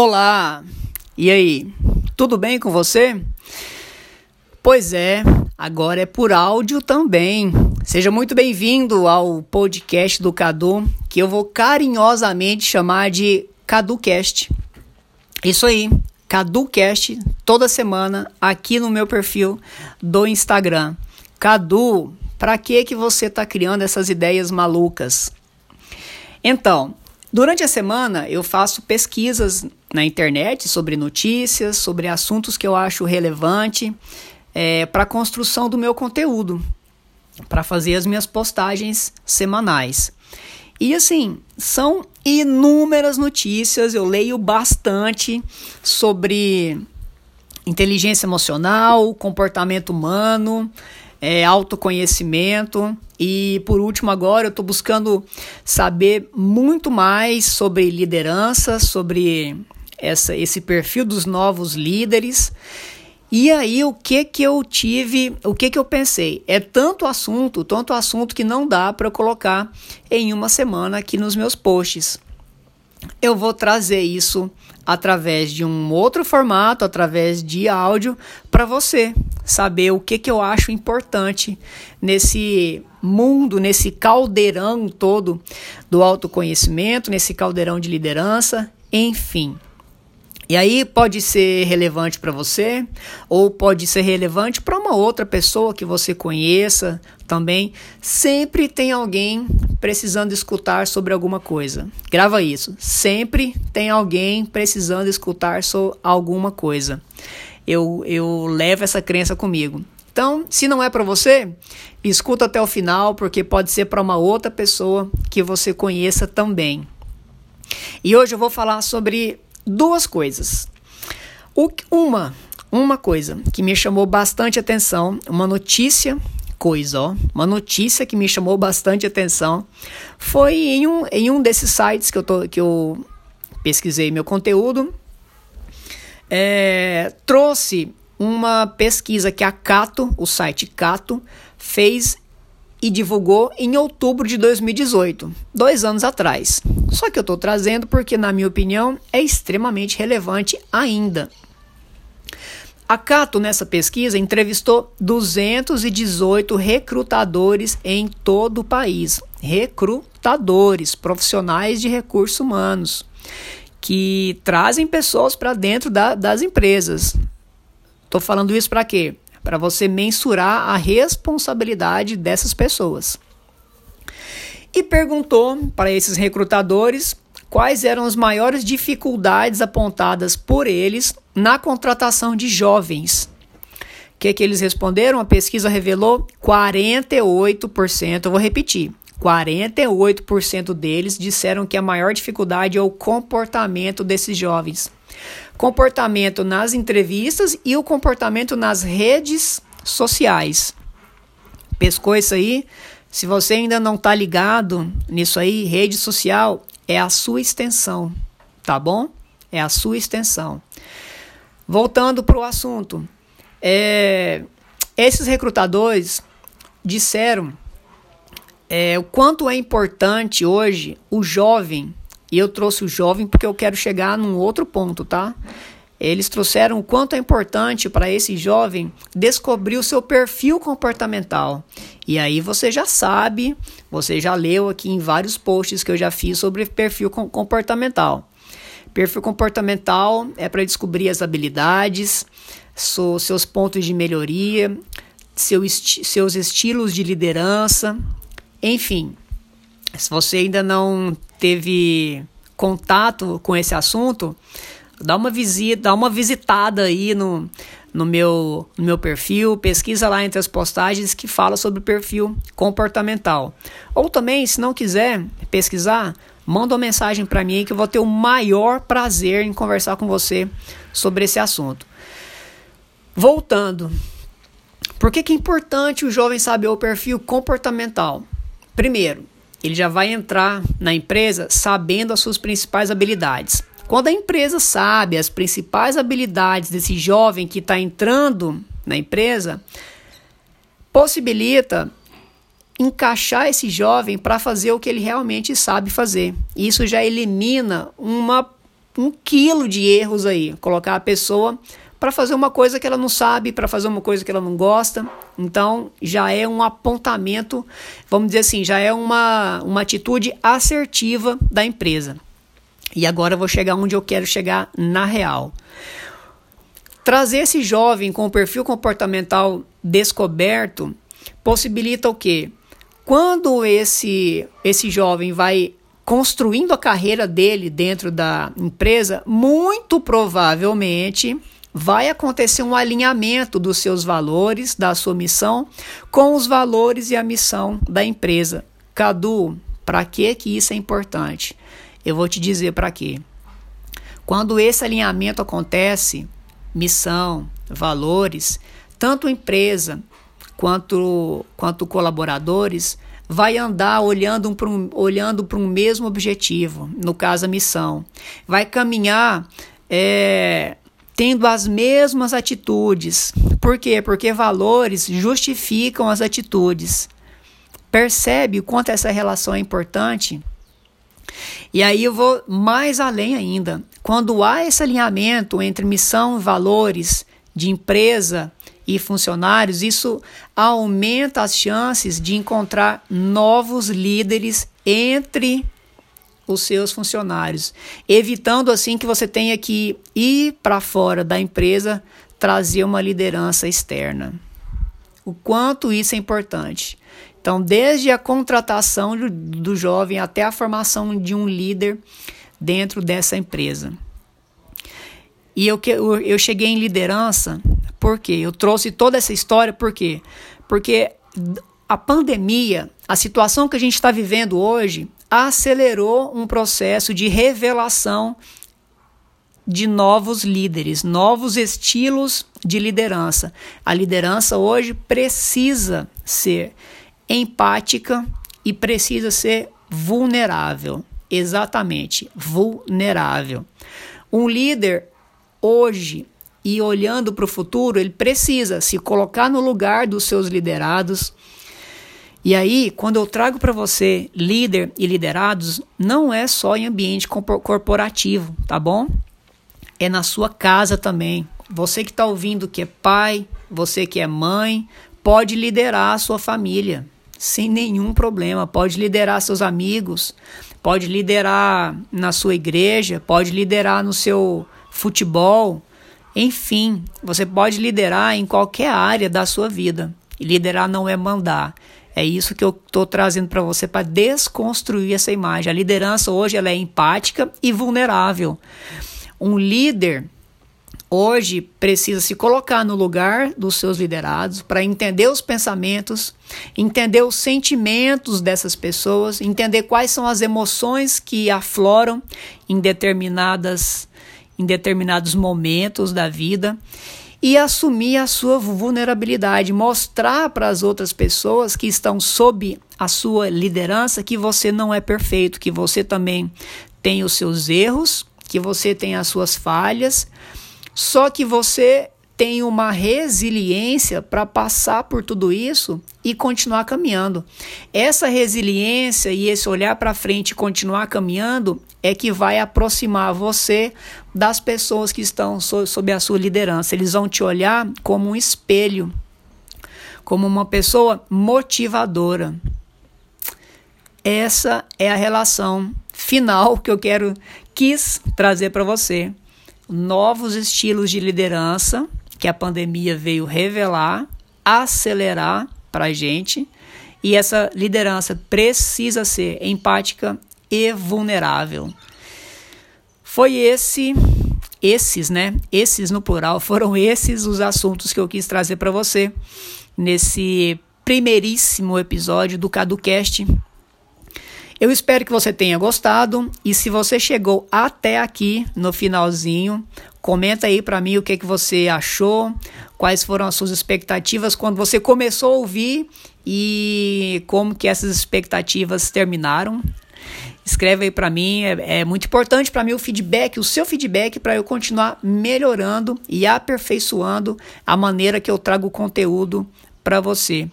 Olá! E aí, tudo bem com você? Pois é, agora é por áudio também. Seja muito bem-vindo ao podcast do Cadu, que eu vou carinhosamente chamar de CaduCast. Isso aí, CaduCast, toda semana aqui no meu perfil do Instagram. Cadu, para que que você tá criando essas ideias malucas? Então, Durante a semana eu faço pesquisas na internet sobre notícias, sobre assuntos que eu acho relevante é, para a construção do meu conteúdo, para fazer as minhas postagens semanais. E assim, são inúmeras notícias, eu leio bastante sobre inteligência emocional, comportamento humano, é, autoconhecimento. E por último, agora eu estou buscando saber muito mais sobre liderança, sobre essa, esse perfil dos novos líderes. E aí o que que eu tive, o que que eu pensei? É tanto assunto, tanto assunto que não dá para eu colocar em uma semana aqui nos meus posts. Eu vou trazer isso através de um outro formato, através de áudio, para você saber o que, que eu acho importante nesse mundo, nesse caldeirão todo do autoconhecimento, nesse caldeirão de liderança, enfim. E aí pode ser relevante para você ou pode ser relevante para uma outra pessoa que você conheça também. Sempre tem alguém precisando escutar sobre alguma coisa. Grava isso. Sempre tem alguém precisando escutar sobre alguma coisa. Eu, eu levo essa crença comigo. Então, se não é para você, escuta até o final, porque pode ser para uma outra pessoa que você conheça também. E hoje eu vou falar sobre duas coisas. O, uma, uma coisa que me chamou bastante atenção, uma notícia, coisa, ó, uma notícia que me chamou bastante atenção, foi em um, em um desses sites que eu, tô, que eu pesquisei meu conteúdo, é, trouxe uma pesquisa que a Cato, o site Cato, fez e divulgou em outubro de 2018, dois anos atrás. Só que eu estou trazendo porque, na minha opinião, é extremamente relevante ainda. A Cato, nessa pesquisa, entrevistou 218 recrutadores em todo o país. Recrutadores, profissionais de recursos humanos, que trazem pessoas para dentro da, das empresas. Estou falando isso para quê? para você mensurar a responsabilidade dessas pessoas. E perguntou para esses recrutadores quais eram as maiores dificuldades apontadas por eles na contratação de jovens. O que, que eles responderam? A pesquisa revelou 48%. Eu vou repetir: 48% deles disseram que a maior dificuldade é o comportamento desses jovens comportamento nas entrevistas e o comportamento nas redes sociais. Pescou isso aí? Se você ainda não está ligado nisso aí, rede social é a sua extensão, tá bom? É a sua extensão. Voltando para o assunto, é, esses recrutadores disseram é, o quanto é importante hoje o jovem e eu trouxe o jovem porque eu quero chegar num outro ponto, tá? Eles trouxeram o quanto é importante para esse jovem descobrir o seu perfil comportamental. E aí você já sabe, você já leu aqui em vários posts que eu já fiz sobre perfil comportamental. Perfil comportamental é para descobrir as habilidades, seus pontos de melhoria, seu esti seus estilos de liderança, enfim. Se você ainda não teve contato com esse assunto, dá uma visita, dá uma visitada aí no, no meu, no meu perfil, pesquisa lá entre as postagens que fala sobre perfil comportamental. Ou também, se não quiser pesquisar, manda uma mensagem para mim que eu vou ter o maior prazer em conversar com você sobre esse assunto. Voltando, por que, que é importante o jovem saber o perfil comportamental? Primeiro, ele já vai entrar na empresa sabendo as suas principais habilidades. Quando a empresa sabe as principais habilidades desse jovem que está entrando na empresa, possibilita encaixar esse jovem para fazer o que ele realmente sabe fazer. Isso já elimina uma um quilo de erros aí. Colocar a pessoa para fazer uma coisa que ela não sabe, para fazer uma coisa que ela não gosta. Então, já é um apontamento, vamos dizer assim, já é uma, uma atitude assertiva da empresa. E agora eu vou chegar onde eu quero chegar na real. Trazer esse jovem com o perfil comportamental descoberto possibilita o quê? Quando esse, esse jovem vai construindo a carreira dele dentro da empresa, muito provavelmente vai acontecer um alinhamento dos seus valores, da sua missão, com os valores e a missão da empresa. Cadu, para que que isso é importante? Eu vou te dizer para quê. Quando esse alinhamento acontece, missão, valores, tanto empresa quanto, quanto colaboradores vai andar olhando para um, olhando um mesmo objetivo, no caso a missão. Vai caminhar é, tendo as mesmas atitudes. Por quê? Porque valores justificam as atitudes. Percebe o quanto essa relação é importante? E aí eu vou mais além ainda. Quando há esse alinhamento entre missão e valores de empresa e funcionários, isso aumenta as chances de encontrar novos líderes entre os seus funcionários, evitando assim que você tenha que ir para fora da empresa trazer uma liderança externa. O quanto isso é importante. Então, desde a contratação do, jovem até a formação de um líder dentro dessa empresa. E eu, eu cheguei em liderança porque eu trouxe toda essa história por quê? Porque a pandemia, a situação que a gente está vivendo hoje, acelerou um processo de revelação de novos líderes, novos estilos de liderança. A liderança hoje precisa ser empática e precisa ser vulnerável. Exatamente, vulnerável. Um líder hoje e olhando para o futuro, ele precisa se colocar no lugar dos seus liderados e aí, quando eu trago para você líder e liderados, não é só em ambiente corporativo, tá bom? É na sua casa também. Você que está ouvindo que é pai, você que é mãe, pode liderar a sua família sem nenhum problema. Pode liderar seus amigos, pode liderar na sua igreja, pode liderar no seu futebol. Enfim, você pode liderar em qualquer área da sua vida. E liderar não é mandar, é isso que eu estou trazendo para você para desconstruir essa imagem. A liderança hoje ela é empática e vulnerável. Um líder hoje precisa se colocar no lugar dos seus liderados para entender os pensamentos, entender os sentimentos dessas pessoas, entender quais são as emoções que afloram em determinadas em determinados momentos da vida e assumir a sua vulnerabilidade, mostrar para as outras pessoas que estão sob a sua liderança que você não é perfeito, que você também tem os seus erros, que você tem as suas falhas, só que você tem uma resiliência para passar por tudo isso e continuar caminhando. Essa resiliência e esse olhar para frente e continuar caminhando é que vai aproximar você das pessoas que estão sob a sua liderança. Eles vão te olhar como um espelho, como uma pessoa motivadora. Essa é a relação final que eu quero quis trazer para você. Novos estilos de liderança que a pandemia veio revelar, acelerar para a gente. E essa liderança precisa ser empática e vulnerável. Foi esse, esses, né? Esses no plural, foram esses os assuntos que eu quis trazer para você nesse primeiríssimo episódio do CaduCast. Eu espero que você tenha gostado e se você chegou até aqui no finalzinho, comenta aí para mim o que que você achou, quais foram as suas expectativas quando você começou a ouvir e como que essas expectativas terminaram. Escreve aí para mim, é, é, muito importante para mim o feedback, o seu feedback para eu continuar melhorando e aperfeiçoando a maneira que eu trago o conteúdo para você.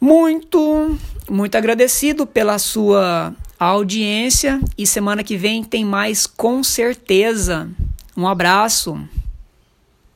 Muito, muito agradecido pela sua audiência e semana que vem tem mais com certeza. Um abraço.